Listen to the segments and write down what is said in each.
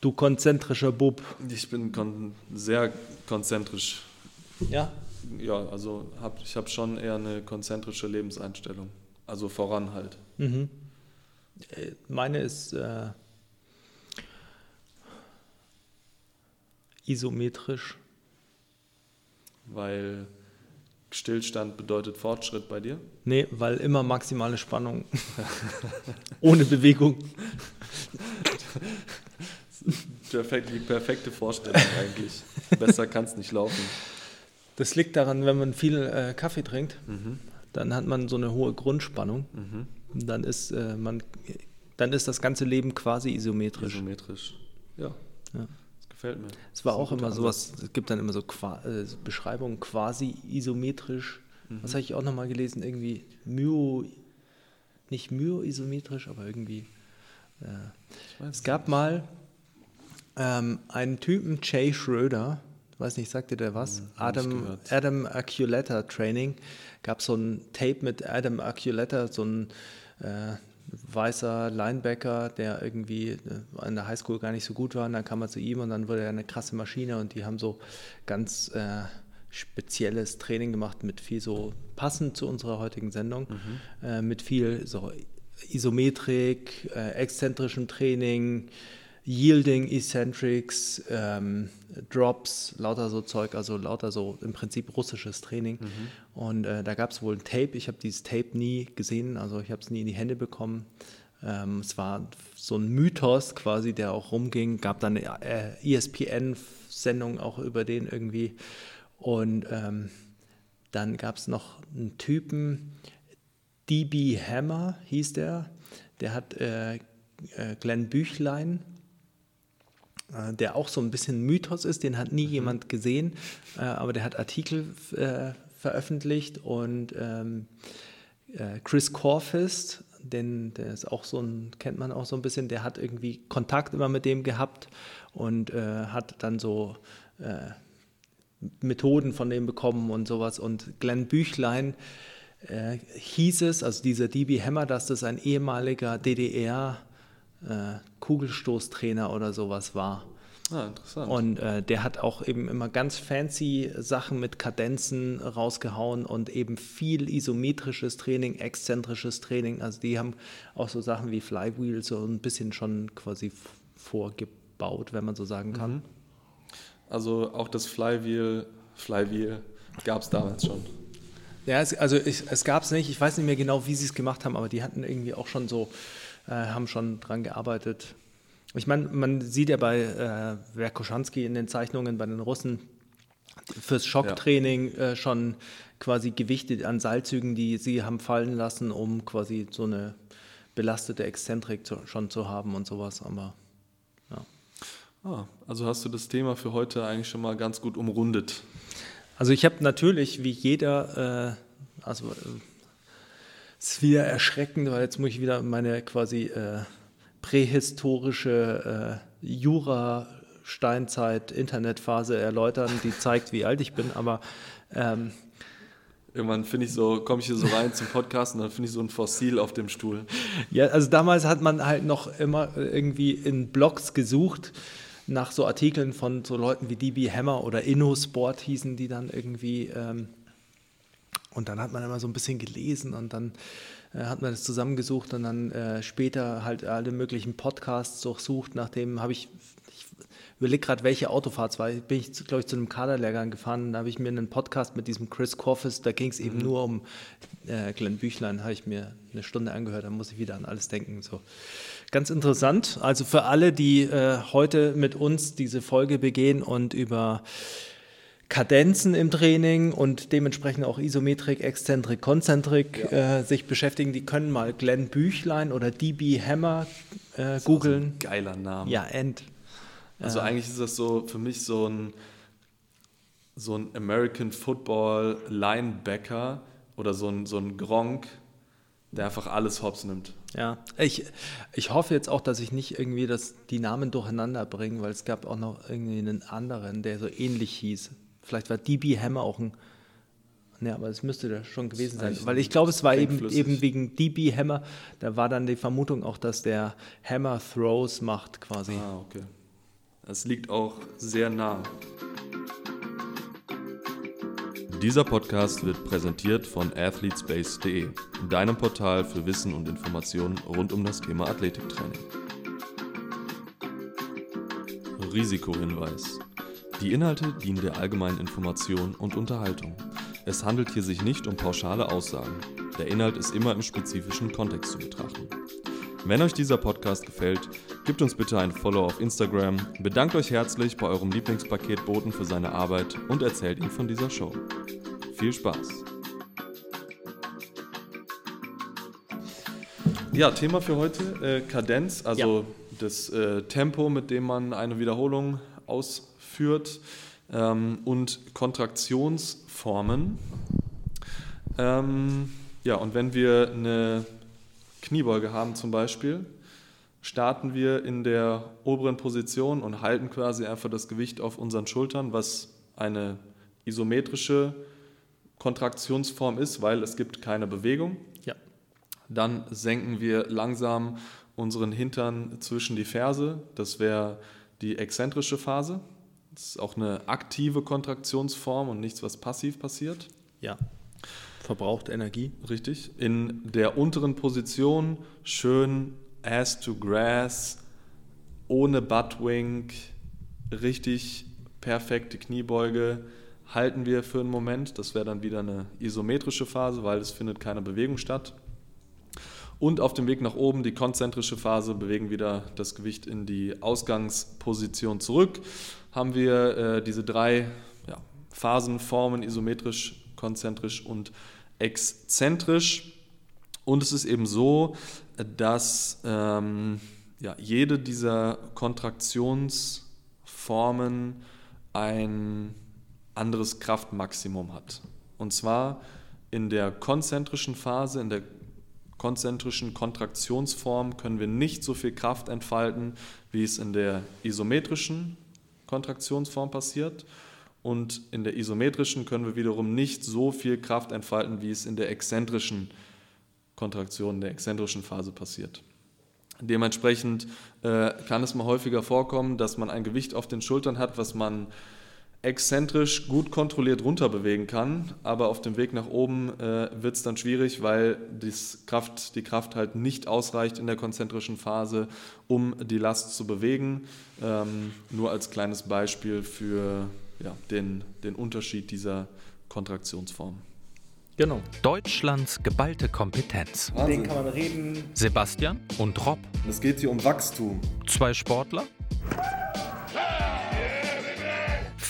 Du konzentrischer Bub. Ich bin kon sehr konzentrisch. Ja? Ja, also hab, ich habe schon eher eine konzentrische Lebenseinstellung. Also voran halt. Mhm. Äh, Meine ist äh, isometrisch. Weil Stillstand bedeutet Fortschritt bei dir. Nee, weil immer maximale Spannung. Ohne Bewegung. Perfekt, die perfekte Vorstellung eigentlich. Besser kann es nicht laufen. Das liegt daran, wenn man viel äh, Kaffee trinkt, Mhm. dann hat man so eine hohe Grundspannung. Mhm. Dann ist, äh, man, dann ist das ganze Leben quasi isometrisch. Isometrisch. Ja. Ja. Das gefällt mir. Es war auch immer sowas, es gibt dann immer so Qua äh, Beschreibungen quasi isometrisch. Mhm. Was habe ich auch nochmal gelesen? Irgendwie myo, nicht myo-isometrisch, aber irgendwie. Äh, Ich weiß es gab mal ähm, einen Typen, Jay Schröder, weiß nicht, sagt dir der was? Hm, Adam. Adam Archuleta Training. Gab so ein Tape mit Adam Archuleta, so ein äh, weißer Linebacker, der irgendwie äh, an der Highschool gar nicht so gut war. Und dann kam er zu ihm und dann wurde er eine krasse Maschine und die haben so ganz äh, spezielles Training gemacht mit viel so passend zu unserer heutigen Sendung, äh, mit viel so Isometrik, äh, exzentrischem Training, Yielding, Eccentrics, ähm, Drops, lauter so Zeug, also lauter so im Prinzip russisches Training. Und äh, da gab es wohl ein Tape. Ich habe dieses Tape nie gesehen, also ich habe es nie in die Hände bekommen. Ähm, es war so ein Mythos quasi, der auch rumging. Gab dann eine äh, ESPN-Sendung auch über den irgendwie. Und ähm, dann gab es noch einen Typen, DB Hammer hieß der. Der hat äh, äh, Glenn Büchlein, äh, der auch so ein bisschen Mythos ist, den hat nie jemand gesehen, äh, aber der hat Artikel äh, veröffentlicht und ähm, äh, Chris Corfist, den, der ist auch so ein, kennt man auch so ein bisschen, der hat irgendwie Kontakt immer mit dem gehabt und äh, hat dann so Methoden von dem bekommen und sowas. Und Glenn Büchlein äh, hieß es, also dieser DB Hammer, dass das ein ehemaliger DDR äh, Kugelstoßtrainer oder sowas war. Ah, interessant. Und äh, der hat auch eben immer ganz fancy Sachen mit Kadenzen rausgehauen und eben viel isometrisches Training, exzentrisches Training. Also die haben auch so Sachen wie Flywheel so ein bisschen schon quasi vorgebaut, wenn man so sagen kann. also auch das Flywheel, Flywheel gab es damals schon. Ja, es, also ich, es gab es nicht. Ich weiß nicht mehr genau, wie sie es gemacht haben, aber die hatten irgendwie auch schon so, äh, haben schon dran gearbeitet. Ich meine, man sieht ja bei äh, Verkoshansky in den Zeichnungen bei den Russen fürs Schocktraining äh, schon quasi Gewichte an Seilzügen, die sie haben fallen lassen, um quasi so eine belastete Exzentrik zu, schon zu haben und sowas. Aber ja. Ah, also hast du das Thema für heute eigentlich schon mal ganz gut umrundet. Also ich habe natürlich, wie jeder, äh, also äh, ist wieder erschreckend, weil jetzt muss ich wieder meine quasi äh, prähistorische äh, Jura-Steinzeit-Internetphase erläutern, die zeigt, wie alt ich bin, aber ähm, Irgendwann finde ich so, komme ich hier so rein zum Podcast und dann finde ich so ein Fossil auf dem Stuhl. Ja, also damals hat man halt noch immer irgendwie in Blogs gesucht nach so Artikeln von so Leuten wie DB Hammer oder InnoSport hießen die dann irgendwie. Ähm, und dann hat man immer so ein bisschen gelesen und dann äh, hat man das zusammengesucht und dann äh, später halt alle möglichen Podcasts durchsucht. Nachdem habe ich, ich überlege gerade, welche Autofahrt es war. Bin ich, glaube ich, zu einem Kaderlehrgang gefahren. Da habe ich mir einen Podcast mit diesem Chris Corfus, da ging es eben nur um äh, Glenn Büchlein, habe ich mir eine Stunde angehört. Da muss ich wieder an alles denken. So. Ganz interessant. Also für alle, die äh, heute mit uns diese Folge begehen und über Kadenzen im Training und dementsprechend auch Isometrik, Exzentrik, Konzentrik äh, sich beschäftigen, die können mal Glenn Büchlein oder DB Hammer äh, googeln. Geiler Name. Ja, End. Also eigentlich ist das so für mich so ein, so ein American Football Linebacker oder so ein, so ein Gronk, der einfach alles hops nimmt. Ja, ich, ich hoffe jetzt auch, dass ich nicht irgendwie das, die Namen durcheinander bringe, weil es gab auch noch irgendwie einen anderen, der so ähnlich hieß. Vielleicht war DB Hammer auch ein. Ne, aber es müsste da schon gewesen sein. Weil ich glaube, es war eben, flüssig. eben wegen DB Hammer, da war dann die Vermutung auch, dass der Hammer Throws macht quasi. Ah, okay. Es liegt auch sehr nah. Dieser Podcast wird präsentiert von athletespace.de, deinem Portal für Wissen und Informationen rund um das Thema Athletiktraining. Risikohinweis. Die Inhalte dienen der allgemeinen Information und Unterhaltung. Es handelt hier sich nicht um pauschale Aussagen. Der Inhalt ist immer im spezifischen Kontext zu betrachten. Wenn euch dieser Podcast gefällt, gebt uns bitte ein Follow auf Instagram, bedankt euch herzlich bei eurem Lieblingspaketboten für seine Arbeit und erzählt ihm von dieser Show. Viel Spaß! Ja, Thema für heute, äh, Kadenz, also ja. das äh, Tempo, mit dem man eine Wiederholung ausführt ähm, und Kontraktionsformen. Ähm, ja, und wenn wir eine Kniebeuge haben zum Beispiel, starten wir in der oberen Position und halten quasi einfach das Gewicht auf unseren Schultern, was eine isometrische Kontraktionsform ist, weil es gibt keine Bewegung. Ja. Dann senken wir langsam unseren Hintern zwischen die Ferse. Das wäre die exzentrische Phase. Das ist auch eine aktive Kontraktionsform und nichts, was passiv passiert. Ja. Verbraucht Energie. Richtig. In der unteren Position schön Ass to Grass, ohne Buttwink, richtig perfekte Kniebeuge. Halten wir für einen Moment. Das wäre dann wieder eine isometrische Phase, weil es findet keine Bewegung statt. Und auf dem Weg nach oben, die konzentrische Phase, bewegen wieder das Gewicht in die Ausgangsposition zurück. Haben wir äh, diese drei ja, Phasenformen, isometrisch, konzentrisch und exzentrisch. Und es ist eben so, dass ähm, ja, jede dieser Kontraktionsformen ein anderes Kraftmaximum hat. Und zwar in der konzentrischen Phase, in der konzentrischen Kontraktionsform können wir nicht so viel Kraft entfalten, wie es in der isometrischen Kontraktionsform passiert. Und in der isometrischen können wir wiederum nicht so viel Kraft entfalten, wie es in der exzentrischen Kontraktion, der exzentrischen Phase passiert. Dementsprechend äh, kann es mal häufiger vorkommen, dass man ein Gewicht auf den Schultern hat, was man exzentrisch gut kontrolliert bewegen kann, aber auf dem Weg nach oben äh, wird es dann schwierig, weil Kraft, die Kraft halt nicht ausreicht in der konzentrischen Phase, um die Last zu bewegen. Ähm, nur als kleines Beispiel für ja, den, den Unterschied dieser Kontraktionsform. Genau. Deutschlands geballte Kompetenz. Wahnsinn. Den kann man reden. Sebastian und Rob. Es geht hier um Wachstum. Zwei Sportler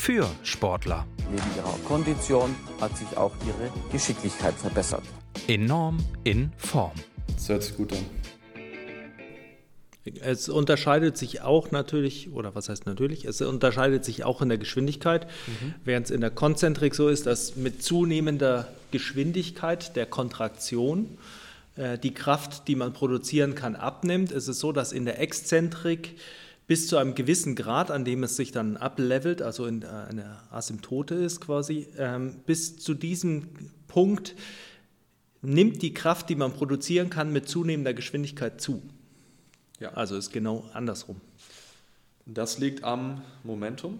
für Sportler. Neben ihrer Kondition hat sich auch ihre Geschicklichkeit verbessert. Enorm in Form. Das hört sich gut an. Es unterscheidet sich auch natürlich, oder was heißt natürlich, es unterscheidet sich auch in der Geschwindigkeit, mhm. während es in der Konzentrik so ist, dass mit zunehmender Geschwindigkeit der Kontraktion äh, die Kraft, die man produzieren kann, abnimmt. Es ist so, dass in der Exzentrik bis zu einem gewissen Grad, an dem es sich dann ablevelt, also in eine Asymptote ist quasi, ähm, bis zu diesem Punkt nimmt die Kraft, die man produzieren kann, mit zunehmender Geschwindigkeit zu. Ja. Also ist genau andersrum. Das liegt am Momentum?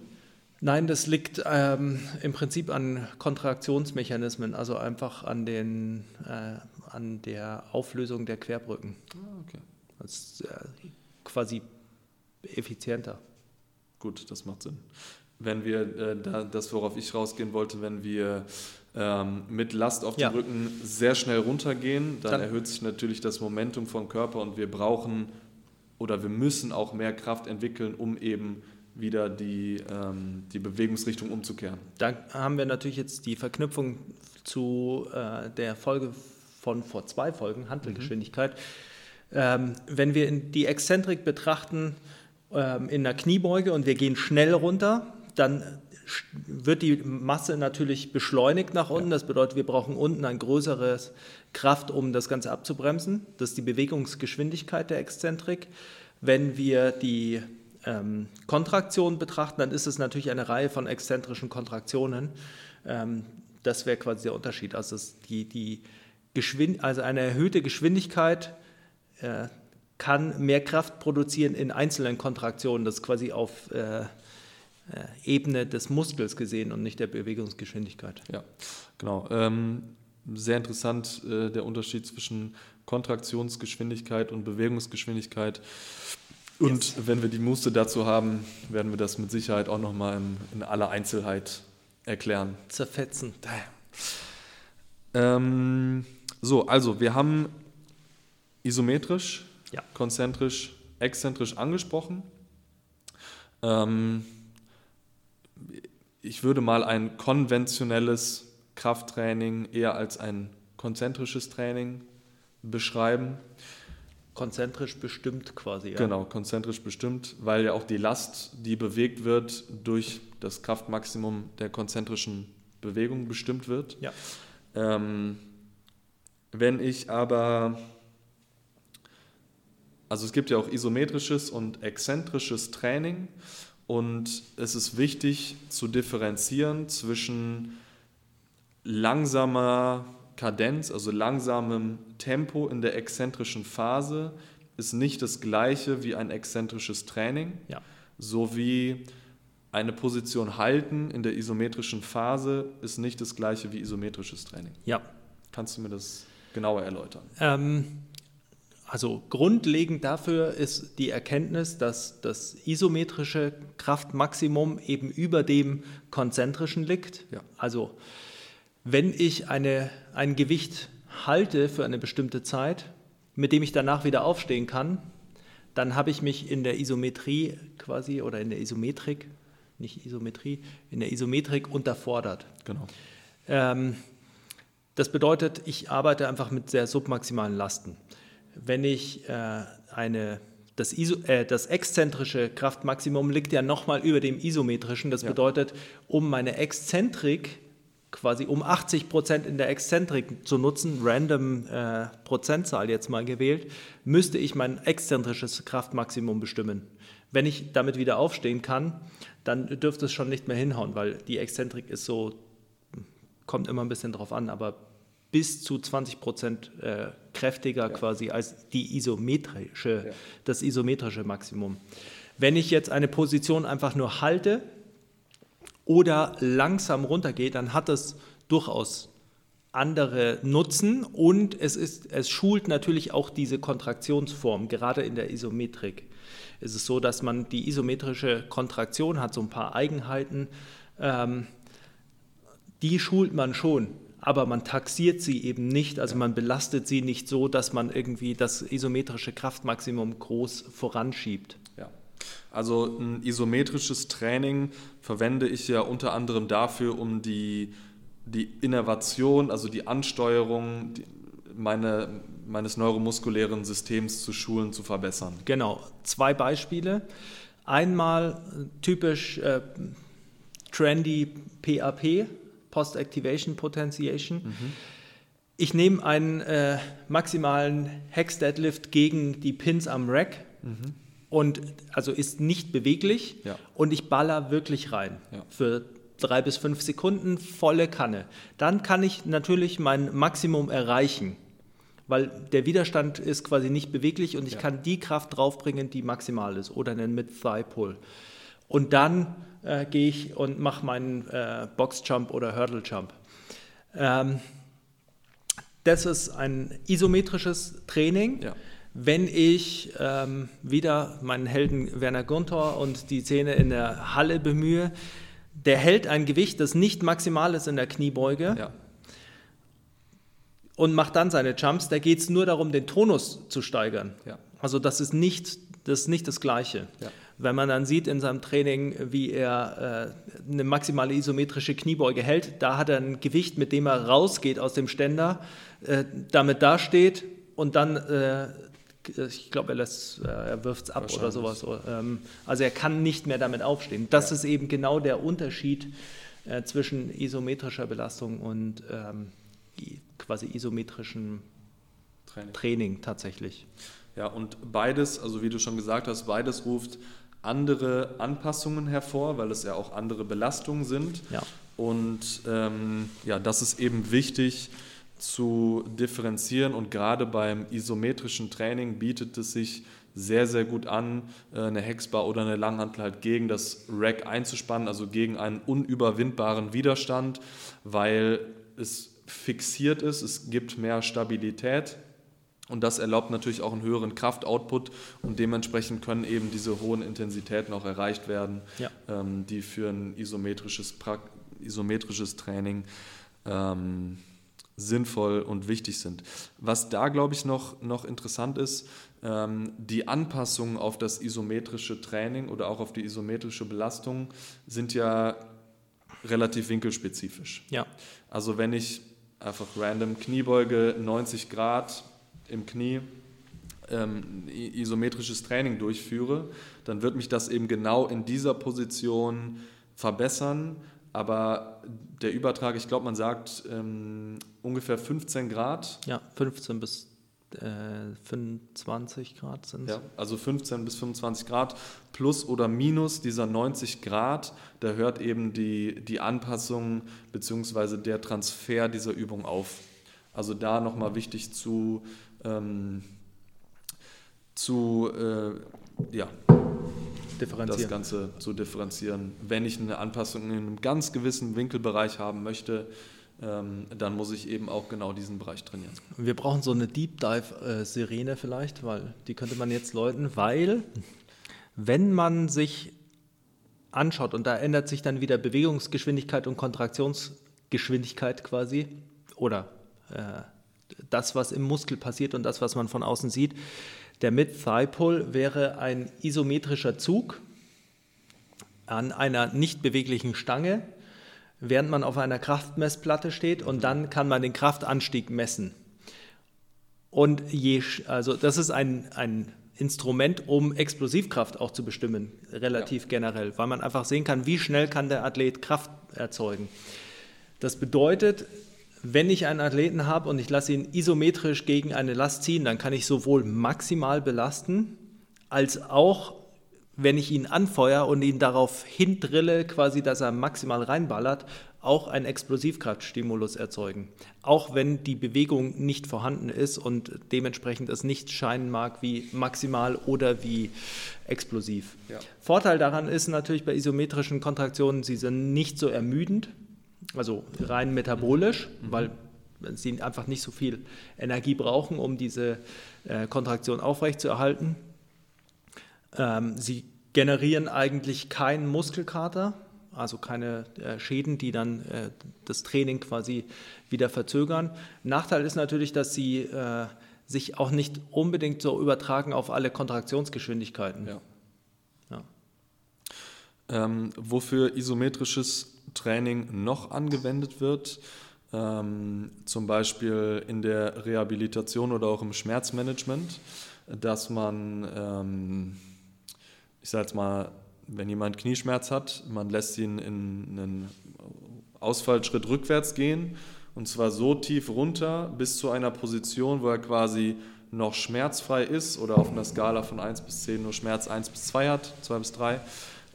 Nein, das liegt ähm, im Prinzip an Kontraktionsmechanismen, also einfach an, den, äh, an der Auflösung der Querbrücken. Ah, okay. Das ist äh, quasi effizienter. Gut, das macht Sinn. Wenn wir, äh, da, das worauf ich rausgehen wollte, wenn wir ähm, mit Last auf ja. dem Rücken sehr schnell runtergehen, dann, dann erhöht sich natürlich das Momentum vom Körper und wir brauchen oder wir müssen auch mehr Kraft entwickeln, um eben wieder die, ähm, die Bewegungsrichtung umzukehren. Da haben wir natürlich jetzt die Verknüpfung zu äh, der Folge von vor zwei Folgen, Handelgeschwindigkeit. Mhm. Ähm, wenn wir die Exzentrik betrachten, ähm, in der Kniebeuge und wir gehen schnell runter, dann wird die Masse natürlich beschleunigt nach unten. Das bedeutet, wir brauchen unten ein größeres Kraft, um das Ganze abzubremsen. Das ist die Bewegungsgeschwindigkeit der Exzentrik. Wenn wir die ähm, Kontraktion betrachten, dann ist es natürlich eine Reihe von exzentrischen Kontraktionen. Ähm, das wäre quasi der Unterschied. Also, die, die also eine erhöhte Geschwindigkeit äh, kann mehr Kraft produzieren in einzelnen Kontraktionen, das ist quasi auf äh, äh, Ebene des Muskels gesehen und nicht der Bewegungsgeschwindigkeit. Ja, genau. Ähm, sehr interessant äh, der Unterschied zwischen Kontraktionsgeschwindigkeit und Bewegungsgeschwindigkeit. Und yes. wenn wir die Muße dazu haben, werden wir das mit Sicherheit auch nochmal in, in aller Einzelheit erklären. Zerfetzen. Ähm, so, also wir haben isometrisch, ja. konzentrisch, exzentrisch angesprochen. Ähm, ich würde mal ein konventionelles Krafttraining eher als ein konzentrisches Training beschreiben. Konzentrisch bestimmt quasi. Ja. Genau, konzentrisch bestimmt, weil ja auch die Last, die bewegt wird, durch das Kraftmaximum der konzentrischen Bewegung bestimmt wird. Ja. Ähm, wenn ich aber, also es gibt ja auch isometrisches und exzentrisches Training und es ist wichtig zu differenzieren zwischen langsamer Kadenz, also langsamem Tempo in der exzentrischen Phase ist nicht das gleiche wie ein exzentrisches Training, ja. sowie eine Position halten in der isometrischen Phase ist nicht das gleiche wie isometrisches Training. Ja. Kannst du mir das genauer erläutern? Ähm, also grundlegend dafür ist die Erkenntnis, dass das isometrische Kraftmaximum eben über dem konzentrischen liegt. Ja. Also wenn ich eine, ein Gewicht halte für eine bestimmte Zeit, mit dem ich danach wieder aufstehen kann, dann habe ich mich in der Isometrie quasi oder in der Isometrik, nicht Isometrie, in der Isometrik unterfordert. Genau. Ähm, das bedeutet, ich arbeite einfach mit sehr submaximalen Lasten. Wenn ich äh, eine das, Iso, äh, das, exzentrische Kraftmaximum liegt ja nochmal über dem isometrischen. Das ja. bedeutet, um meine Exzentrik quasi um 80 Prozent in der Exzentrik zu nutzen, random äh, Prozentzahl jetzt mal gewählt, müsste ich mein exzentrisches Kraftmaximum bestimmen. Wenn ich damit wieder aufstehen kann, dann dürfte es schon nicht mehr hinhauen, weil die Exzentrik ist so, kommt immer ein bisschen drauf an, aber bis zu 20 Prozent äh, kräftiger ja. quasi als die isometrische, ja. das isometrische Maximum. Wenn ich jetzt eine Position einfach nur halte, oder langsam runtergeht, dann hat das durchaus andere Nutzen und es, ist, es schult natürlich auch diese Kontraktionsform, gerade in der Isometrik. Es ist so, dass man die isometrische Kontraktion hat so ein paar Eigenheiten, ähm, die schult man schon, aber man taxiert sie eben nicht, also man belastet sie nicht so, dass man irgendwie das isometrische Kraftmaximum groß voranschiebt. Ja. Also ein isometrisches Training verwende ich ja unter anderem dafür, um die, die Innervation, also die Ansteuerung die, meine, meines neuromuskulären Systems zu schulen, zu verbessern. Genau, zwei Beispiele. Einmal typisch äh, trendy PAP, Post-Activation Potentiation. Mhm. Ich nehme einen äh, maximalen Hex-Deadlift gegen die Pins am Rack. Mhm und also ist nicht beweglich ja. und ich baller wirklich rein ja. für drei bis fünf Sekunden volle Kanne. Dann kann ich natürlich mein Maximum erreichen, weil der Widerstand ist quasi nicht beweglich und ich ja. kann die Kraft draufbringen, die maximal ist oder einen mit Thigh Pull. Und dann äh, gehe ich und mache meinen äh, Box Jump oder Hurdle Jump. Ähm, das ist ein isometrisches Training. Ja wenn ich ähm, wieder meinen Helden Werner Guntor und die Szene in der Halle bemühe, der hält ein Gewicht, das nicht maximal ist in der Kniebeuge ja. und macht dann seine Jumps. Da geht es nur darum, den Tonus zu steigern. Ja. Also das ist nicht das, ist nicht das Gleiche. Ja. Wenn man dann sieht in seinem Training, wie er äh, eine maximale isometrische Kniebeuge hält, da hat er ein Gewicht, mit dem er rausgeht aus dem Ständer, äh, damit dasteht und dann äh, ich glaube, er, äh, er wirft es ab oder sowas. Ähm, also er kann nicht mehr damit aufstehen. Das ja. ist eben genau der Unterschied äh, zwischen isometrischer Belastung und ähm, quasi isometrischem Training. Training tatsächlich. Ja, und beides, also wie du schon gesagt hast, beides ruft andere Anpassungen hervor, weil es ja auch andere Belastungen sind. Ja. Und ähm, ja, das ist eben wichtig, zu differenzieren und gerade beim isometrischen Training bietet es sich sehr, sehr gut an, äh, eine Hexbar oder eine Langhantel halt gegen das Rack einzuspannen, also gegen einen unüberwindbaren Widerstand, weil es fixiert ist, es gibt mehr Stabilität und das erlaubt natürlich auch einen höheren Kraftoutput und dementsprechend können eben diese hohen Intensitäten auch erreicht werden, Ja. ähm, die für ein isometrisches, pra isometrisches Training ähm, sinnvoll und wichtig sind. Was da, glaube ich, noch, noch interessant ist, ähm, die Anpassungen auf das isometrische Training oder auch auf die isometrische Belastung sind ja relativ winkelspezifisch. Ja, Also wenn ich einfach random Kniebeuge 90 Grad im Knie ähm, isometrisches Training durchführe, dann wird mich das eben genau in dieser Position verbessern. Aber der Übertrag, ich glaube, man sagt ähm, ungefähr 15 Grad. ja, 15 bis äh, 25 Grad sind es. Ja, also 15 bis 25 Grad plus oder minus dieser 90 Grad, da hört eben die, die Anpassung bzw. der Transfer dieser Übung auf. Also da nochmal wichtig zu, ähm, zu äh, ja, das differenzieren. Ganze zu differenzieren. Wenn ich eine Anpassung in einem ganz gewissen Winkelbereich haben möchte, ähm, dann muss ich eben auch genau diesen Bereich trainieren. Wir brauchen so eine Deep Dive-Sirene vielleicht, weil die könnte man jetzt läuten, weil wenn man sich anschaut und da ändert sich dann wieder Bewegungsgeschwindigkeit und Kontraktionsgeschwindigkeit quasi oder äh, das, was im Muskel passiert und das, was man von außen sieht. Der Mid-Thigh-Pull wäre ein isometrischer Zug an einer nicht beweglichen Stange, während man auf einer Kraftmessplatte steht und dann kann man den Kraftanstieg messen. Und je, also das ist ein, ein Instrument, um Explosivkraft auch zu bestimmen, relativ generell, weil man einfach sehen kann, wie schnell kann der Athlet Kraft erzeugen. Das bedeutet, wenn ich einen Athleten habe und ich lasse ihn isometrisch gegen eine Last ziehen, dann kann ich sowohl maximal belasten, als auch, wenn ich ihn anfeuere und ihn darauf hindrille, quasi, dass er maximal reinballert, auch einen Explosivkraftstimulus erzeugen. Auch wenn die Bewegung nicht vorhanden ist und dementsprechend es nicht scheinen mag wie maximal oder wie explosiv. Ja. Vorteil daran ist natürlich bei isometrischen Kontraktionen, sie sind nicht so ermüdend, also rein metabolisch, weil sie einfach nicht so viel Energie brauchen, um diese äh, Kontraktion aufrechtzuerhalten. Ähm, sie generieren eigentlich keinen Muskelkater, also keine äh, Schäden, die dann äh, das Training quasi wieder verzögern. Nachteil ist natürlich, dass sie äh, sich auch nicht unbedingt so übertragen auf alle Kontraktionsgeschwindigkeiten. Ja. Ja. Ähm, wofür isometrisches Training noch angewendet wird, ähm, zum Beispiel in der Rehabilitation oder auch im Schmerzmanagement, dass man, ähm, ich sage jetzt mal, wenn jemand Knieschmerz hat, man lässt ihn in einen Ausfallschritt rückwärts gehen und zwar so tief runter bis zu einer Position, wo er quasi noch schmerzfrei ist oder auf einer Skala von 1 bis 10 nur Schmerz 1 bis 2 hat, 2 bis 3,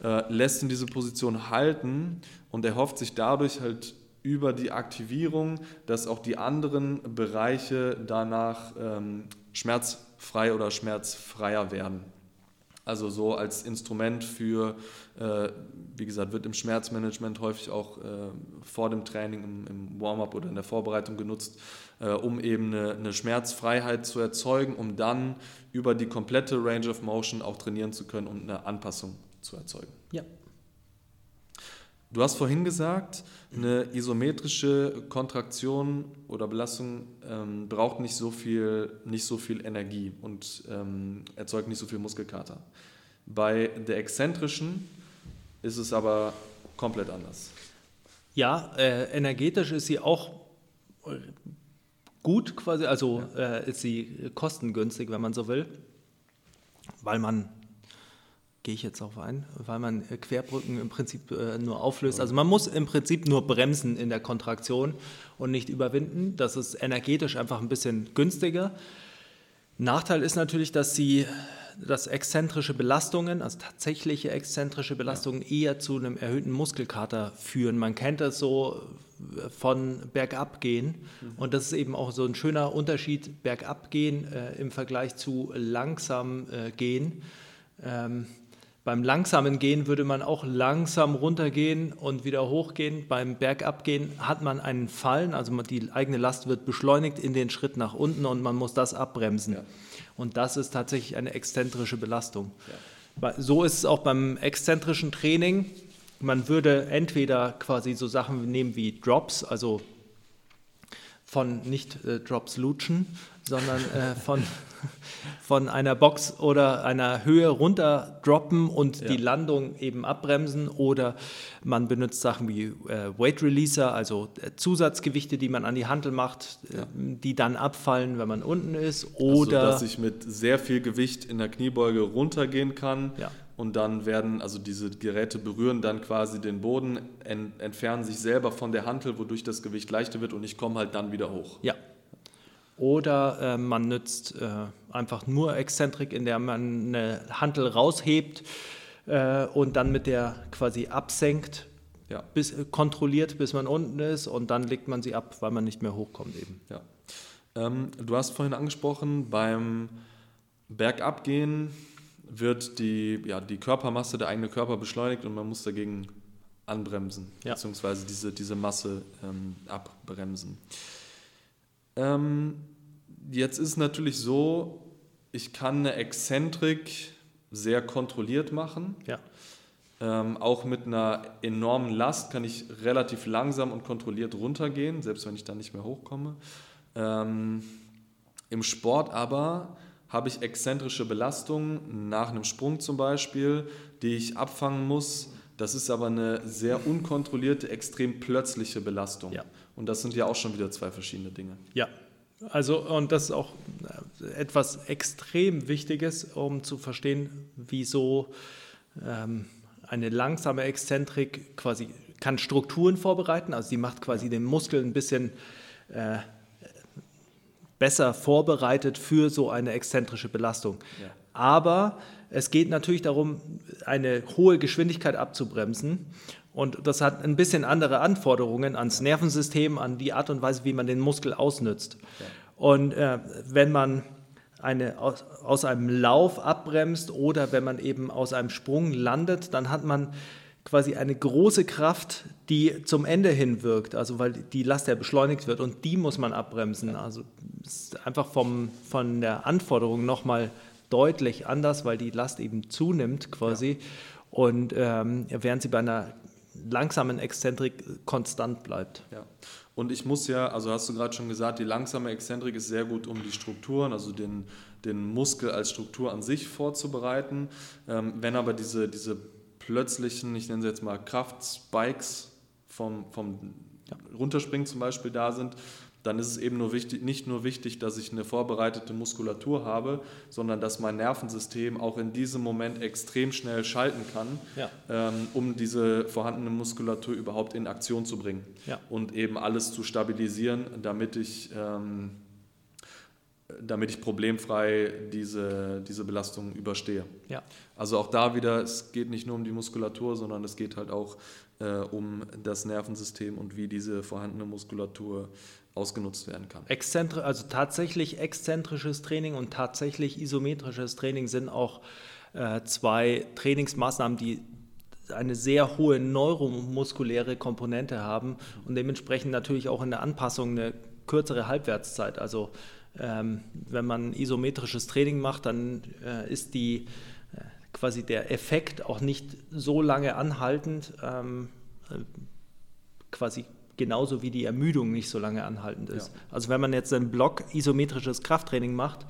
äh, lässt ihn diese Position halten und erhofft sich dadurch halt über die Aktivierung, dass auch die anderen Bereiche danach ähm, schmerzfrei oder schmerzfreier werden. Also so als Instrument für, äh, wie gesagt, wird im Schmerzmanagement häufig auch äh, vor dem Training, im, im Warm-up oder in der Vorbereitung genutzt, äh, um eben eine, eine Schmerzfreiheit zu erzeugen, um dann über die komplette Range of Motion auch trainieren zu können und eine Anpassung zu erzeugen. Ja. Du hast vorhin gesagt, eine isometrische Kontraktion oder Belastung ähm, braucht nicht so, viel, nicht so viel Energie und ähm, erzeugt nicht so viel Muskelkater. Bei der exzentrischen ist es aber komplett anders. Ja, äh, energetisch ist sie auch äh, gut quasi, also äh, ist sie kostengünstig, wenn man so will, weil man, gehe ich jetzt auf ein, weil man äh, Querbrücken im Prinzip äh, nur auflöst. Also man muss im Prinzip nur bremsen in der Kontraktion und nicht überwinden. Das ist energetisch einfach ein bisschen günstiger. Nachteil ist natürlich, dass sie dass exzentrische Belastungen, also tatsächliche exzentrische Belastungen, eher zu einem erhöhten Muskelkater führen. Man kennt das so, von bergab gehen. Und das ist eben auch so ein schöner Unterschied, bergab gehen äh, im Vergleich zu langsam äh, gehen. Ähm, beim langsamen Gehen würde man auch langsam runtergehen und wieder hochgehen. Beim Bergabgehen hat man einen Fallen, also die eigene Last wird beschleunigt in den Schritt nach unten und man muss das abbremsen. Ja. Und das ist tatsächlich eine exzentrische Belastung. Ja. So ist es auch beim exzentrischen Training. Man würde entweder quasi so Sachen nehmen wie Drops, also von nicht äh, Drops lutschen, sondern äh, von, von einer Box oder einer Höhe runter droppen und ja. die Landung eben abbremsen oder man benutzt Sachen wie äh, Weight Releaser, also äh, Zusatzgewichte, die man an die Handel macht, äh, ja. die dann abfallen, wenn man unten ist oder also, dass ich mit sehr viel Gewicht in der Kniebeuge runtergehen kann. Ja und dann werden, also diese Geräte berühren dann quasi den Boden, ent, entfernen sich selber von der Hantel, wodurch das Gewicht leichter wird und ich komme halt dann wieder hoch. Ja, oder äh, man nützt äh, einfach nur Exzentrik, in der man eine Hantel raushebt äh, und dann mit der quasi absenkt, ja. bis, äh, kontrolliert, bis man unten ist und dann legt man sie ab, weil man nicht mehr hochkommt eben. Ja. Ähm, du hast vorhin angesprochen, beim Bergabgehen wird die, ja, die Körpermasse, der eigene Körper beschleunigt und man muss dagegen anbremsen, ja. beziehungsweise diese, diese Masse ähm, abbremsen. Ähm, jetzt ist natürlich so, ich kann eine Exzentrik sehr kontrolliert machen. Ja. Ähm, auch mit einer enormen Last kann ich relativ langsam und kontrolliert runtergehen, selbst wenn ich dann nicht mehr hochkomme. Ähm, Im Sport aber habe ich exzentrische Belastungen nach einem Sprung zum Beispiel, die ich abfangen muss. Das ist aber eine sehr unkontrollierte, extrem plötzliche Belastung. Ja. Und das sind ja auch schon wieder zwei verschiedene Dinge. Ja, also und das ist auch etwas extrem Wichtiges, um zu verstehen, wieso ähm, eine langsame Exzentrik quasi kann Strukturen vorbereiten. Also sie macht quasi den Muskel ein bisschen äh, besser vorbereitet für so eine exzentrische Belastung. Ja. Aber es geht natürlich darum, eine hohe Geschwindigkeit abzubremsen. Und das hat ein bisschen andere Anforderungen ans Nervensystem, an die Art und Weise, wie man den Muskel ausnützt. Und äh, wenn man eine, aus, aus, einem Lauf abbremst oder wenn man eben aus einem Sprung landet, dann hat man quasi eine große Kraft, die zum Ende hin wirkt, also weil die Last ja beschleunigt wird und die muss man abbremsen. Also ist einfach vom, von der Anforderung nochmal deutlich anders, weil die Last eben zunimmt quasi. Ja. Und ähm, während sie bei einer langsamen Exzentrik konstant bleibt. Ja. Und ich muss ja, also hast du gerade schon gesagt, die langsame Exzentrik ist sehr gut, um die Strukturen, also den, den Muskel als Struktur an sich vorzubereiten. Ähm, wenn aber diese, diese plötzlichen, ich nenne sie jetzt mal Kraftspikes vom, vom ja. Runterspringen zum Beispiel da sind, dann ist es eben nur wichtig, nicht nur wichtig, dass ich eine vorbereitete Muskulatur habe, sondern dass mein Nervensystem auch in diesem Moment extrem schnell schalten kann, ja. ähm, um diese vorhandene Muskulatur überhaupt in Aktion zu bringen ja. und eben alles zu stabilisieren, damit ich, ähm, damit ich problemfrei diese, diese Belastung überstehe. Ja. Also auch da wieder, es geht nicht nur um die Muskulatur, sondern es geht halt auch äh, um das Nervensystem und wie diese vorhandene Muskulatur ausgenutzt werden kann. Exzentri also tatsächlich exzentrisches Training und tatsächlich isometrisches Training sind auch äh, zwei Trainingsmaßnahmen, die eine sehr hohe neuromuskuläre Komponente haben und dementsprechend natürlich auch in der Anpassung eine kürzere Halbwertszeit. Also wenn man isometrisches Training macht, dann äh, ist die äh, quasi der Effekt auch nicht so lange anhaltend. Ähm, äh, quasi genauso wie die Ermüdung nicht so lange anhaltend ist. Ja. Also wenn man jetzt einen Block isometrisches Krafttraining macht,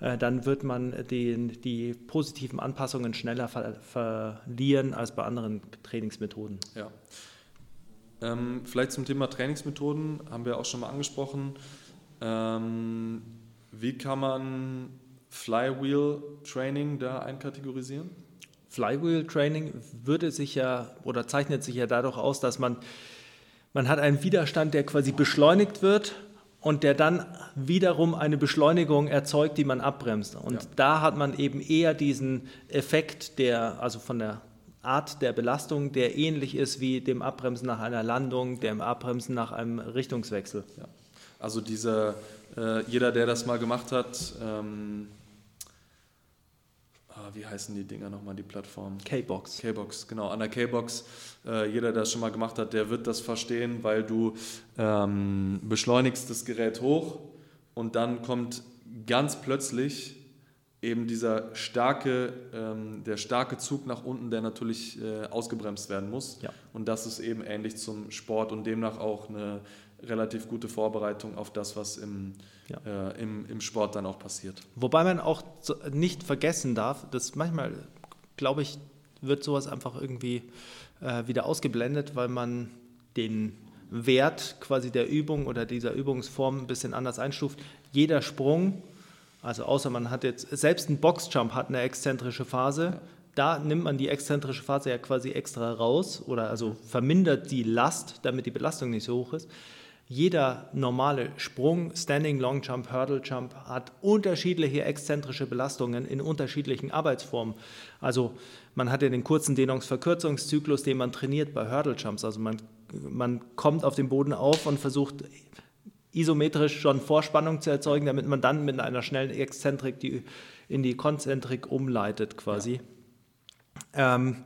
dann wird man den, die positiven Anpassungen schneller ver verlieren als bei anderen Trainingsmethoden. Ja. Ähm, vielleicht zum Thema Trainingsmethoden haben wir auch schon mal angesprochen. Ähm, wie kann man Flywheel-Training da einkategorisieren? Flywheel-Training würde sich ja oder zeichnet sich ja dadurch aus, dass man man hat einen Widerstand, der quasi beschleunigt wird und der dann wiederum eine Beschleunigung erzeugt, die man abbremst. Und ja. da hat man eben eher diesen Effekt, der also von der Art der Belastung, der ähnlich ist wie dem Abbremsen nach einer Landung, dem Abbremsen nach einem Richtungswechsel. Ja. Also dieser, äh, jeder, der das mal gemacht hat, ähm, ah, wie heißen die Dinger nochmal, die Plattformen? K-Box. K-Box, genau. An der K-Box, äh, jeder, der das schon mal gemacht hat, der wird das verstehen, weil du ähm, beschleunigst das Gerät hoch und dann kommt ganz plötzlich eben dieser starke, ähm, der starke Zug nach unten, der natürlich äh, ausgebremst werden muss. Ja. Und das ist eben ähnlich zum Sport und demnach auch eine relativ gute Vorbereitung auf das, was im, Ja. äh, im, im Sport dann auch passiert. Wobei man auch nicht vergessen darf, dass manchmal, glaube ich, wird sowas einfach irgendwie äh, wieder ausgeblendet, weil man den Wert quasi der Übung oder dieser Übungsform ein bisschen anders einstuft. Jeder Sprung, also außer man hat jetzt, selbst ein Boxjump hat eine exzentrische Phase. Da nimmt man die exzentrische Phase ja quasi extra raus oder also vermindert die Last, damit die Belastung nicht so hoch ist. Jeder normale Sprung, Standing, Long Jump, Hurdle Jump hat unterschiedliche exzentrische Belastungen in unterschiedlichen Arbeitsformen. Also man hat ja den kurzen Dehnungsverkürzungszyklus, den man trainiert bei Hurdle Jumps. Also man, man kommt auf den Boden auf und versucht isometrisch schon Vorspannung zu erzeugen, damit man dann mit einer schnellen Exzentrik die, in die Konzentrik umleitet quasi. Ähm,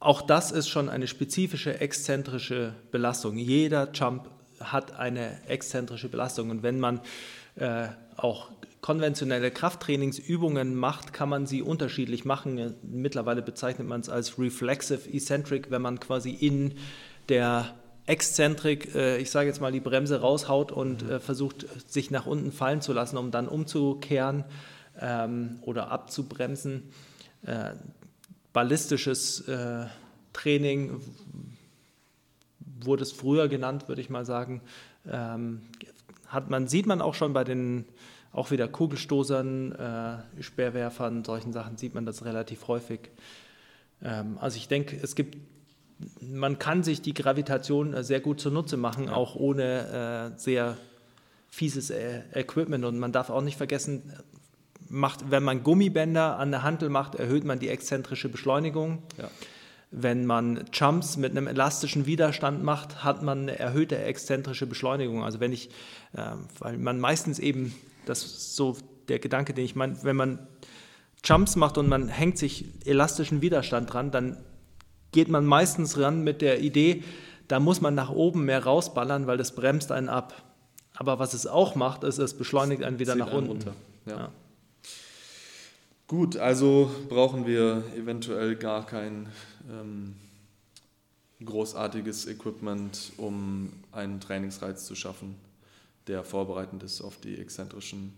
auch das ist schon eine spezifische exzentrische Belastung. Jeder Jump hat eine exzentrische Belastung. Und wenn man äh, auch konventionelle Krafttrainingsübungen macht, kann man sie unterschiedlich machen. Mittlerweile bezeichnet man es als Reflexive Eccentric, wenn man quasi in der Exzentrik, äh, ich sage jetzt mal, die Bremse raushaut und äh, versucht, sich nach unten fallen zu lassen, um dann umzukehren ähm, oder abzubremsen. Äh, ballistisches äh, Training wurde es früher genannt, würde ich mal sagen. Ähm, hat man, sieht man auch schon bei den auch wieder Kugelstoßern, äh, Speerwerfern, solchen Sachen sieht man das relativ häufig. Ähm, also ich denke, es gibt, man kann sich die Gravitation äh, sehr gut zunutze machen, auch ohne äh, sehr fieses äh, Equipment. Und man darf auch nicht vergessen, macht, wenn man Gummibänder an der Hantel macht, erhöht man die exzentrische Beschleunigung. Ja. Wenn man Jumps mit einem elastischen Widerstand macht, hat man eine erhöhte exzentrische Beschleunigung. Also wenn ich, äh, weil man meistens eben, das ist so der Gedanke, den ich meine, wenn man Jumps macht und man hängt sich elastischen Widerstand dran, dann geht man meistens ran mit der Idee, da muss man nach oben mehr rausballern, weil das bremst einen ab. Aber was es auch macht, ist, es beschleunigt einen wieder Zieht nach unten. runter. Ja. Ja. Gut, also brauchen wir eventuell gar kein ähm, großartiges Equipment, um einen Trainingsreiz zu schaffen, der vorbereitend ist auf die exzentrischen.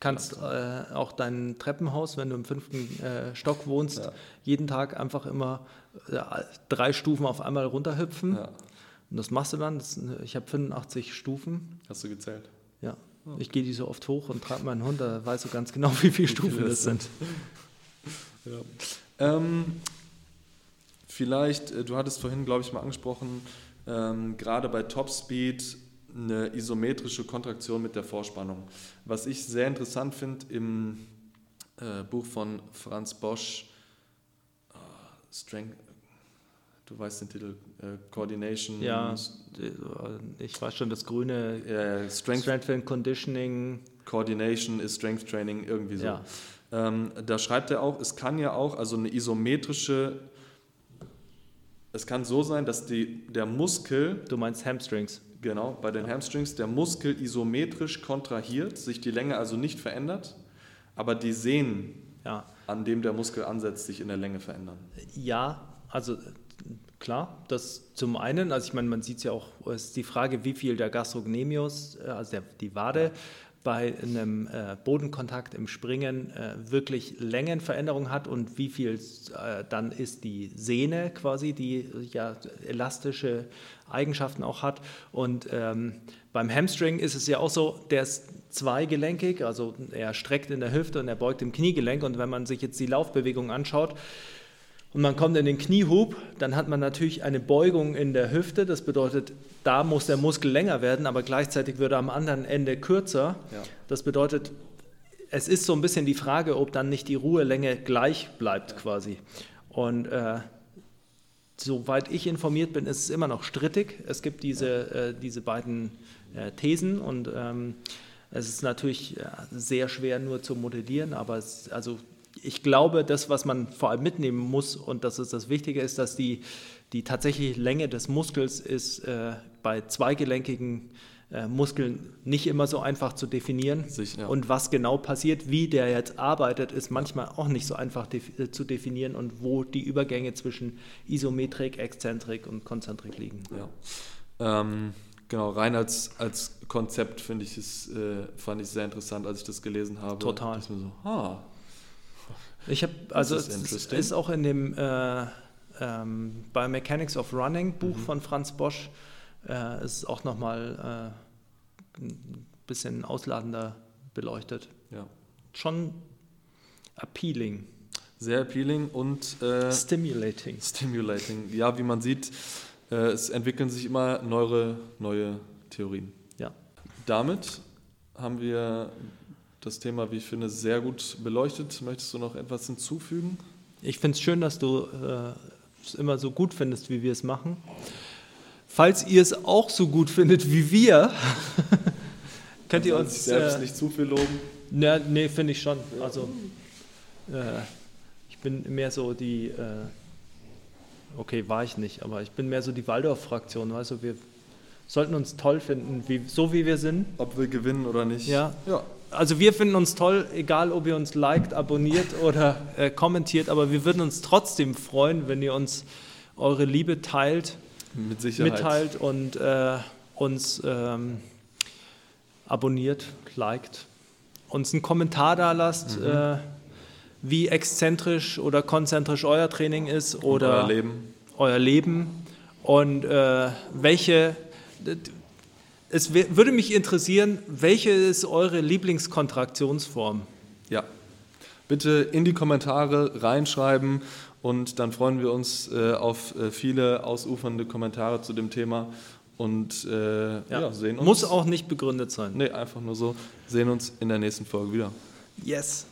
kannst äh, auch dein Treppenhaus, wenn du im fünften äh, Stock wohnst, Ja. jeden Tag einfach immer äh, drei Stufen auf einmal runterhüpfen. Ja, Und das machst du dann. Das, ich habe 85 Stufen. hast du gezählt? Ja. Ich gehe die so oft hoch und trage meinen Hund, da weißt du ganz genau, wie viele Stufen das sind. Ähm, vielleicht, äh, du hattest vorhin, glaube ich, mal angesprochen, ähm, gerade bei Topspeed eine isometrische Kontraktion mit der Vorspannung. Was ich sehr interessant finde im äh, Buch von Franz Bosch, äh, Strength, du weißt den Titel, äh, Coordination, Ja, ich weiß schon, das grüne äh, Strength, Strength and Conditioning. Coordination ist Strength Training, irgendwie so. Ja. Ähm, da schreibt er auch, es kann ja auch, also eine isometrische, es kann so sein, dass die, der Muskel, Du meinst Hamstrings. genau, bei den Hamstrings, der Muskel isometrisch kontrahiert, sich die Länge also nicht verändert, aber die Sehnen, Ja. an dem der Muskel ansetzt, sich in der Länge verändern. Ja, also äh, klar, das zum einen, also ich meine, man sieht es ja auch, ist die Frage, wie viel der Gastrocnemius, äh, also der, die Wade, bei einem äh, Bodenkontakt im Springen äh, wirklich Längenveränderung hat und wie viel äh, dann ist die Sehne quasi, die ja elastische Eigenschaften auch hat. Und ähm, beim Hamstring ist es ja auch so, der ist zweigelenkig, also er streckt in der Hüfte und er beugt im Kniegelenk. Und wenn man sich jetzt die Laufbewegung anschaut, und man kommt in den Kniehub, dann hat man natürlich eine Beugung in der Hüfte. Das bedeutet, da muss der Muskel länger werden, aber gleichzeitig wird er am anderen Ende kürzer. Ja. Das bedeutet, es ist so ein bisschen die Frage, ob dann nicht die Ruhelänge gleich bleibt quasi. Und äh, soweit ich informiert bin, ist es immer noch strittig. Es gibt diese, äh, diese beiden äh, Thesen und ähm, es ist natürlich äh, sehr schwer nur zu modellieren, aber es, also ich glaube, das, was man vor allem mitnehmen muss und das ist das Wichtige, ist, dass die, die tatsächliche Länge des Muskels ist äh, bei zweigelenkigen äh, Muskeln nicht immer so einfach zu definieren. Sich, ja. Und was genau passiert, wie der jetzt arbeitet, ist manchmal auch nicht so einfach def äh, zu definieren und wo die Übergänge zwischen Isometrik, Exzentrik und Konzentrik liegen. Ja. Ähm, genau, rein als, als Konzept finde ich es, äh, fand ich sehr interessant, als ich das gelesen habe. Total. Mir so, ah, Ich habe, also ist es interesting. ist auch in dem äh, ähm, Biomechanics of Running Buch Mhm. von Franz Bosch, äh, ist auch nochmal äh, ein bisschen ausladender beleuchtet. ja. Schon appealing, Sehr appealing und äh, stimulating. stimulating. Ja, wie man sieht, äh, es entwickeln sich immer neue, neue Theorien. Ja. Damit haben wir das Thema, wie ich finde, sehr gut beleuchtet. Möchtest du noch etwas hinzufügen? Ich finde es schön, dass du äh, es immer so gut findest, wie wir es machen. Falls ihr es auch so gut findet wie wir, könnt ihr Soll uns. selbst äh, nicht zu viel loben. Ne, nee, finde ich schon. Also, äh, ich bin mehr so die, äh, okay, war ich nicht, aber ich bin mehr so die Waldorf-Fraktion. Also, wir sollten uns toll finden, wie, so wie wir sind. Ob wir gewinnen oder nicht. Ja. ja. Also, wir finden uns toll, egal ob ihr uns liked, abonniert oder äh, kommentiert, aber wir würden uns trotzdem freuen, wenn ihr uns eure Liebe teilt, Mit Sicherheit. mitteilt und äh, uns ähm, abonniert, liked, uns einen Kommentar da lasst, Mhm. äh, wie exzentrisch oder konzentrisch euer Training ist oder euer Leben. euer Leben und äh, welche. Es würde mich interessieren, welche ist eure Lieblingskontraktionsform? Ja. Bitte in die Kommentare reinschreiben und dann freuen wir uns äh, auf äh, viele ausufernde Kommentare zu dem Thema und äh, ja. sehen uns. Muss auch nicht begründet sein. Nee, einfach nur so. Sehen uns in der nächsten Folge wieder. Yes.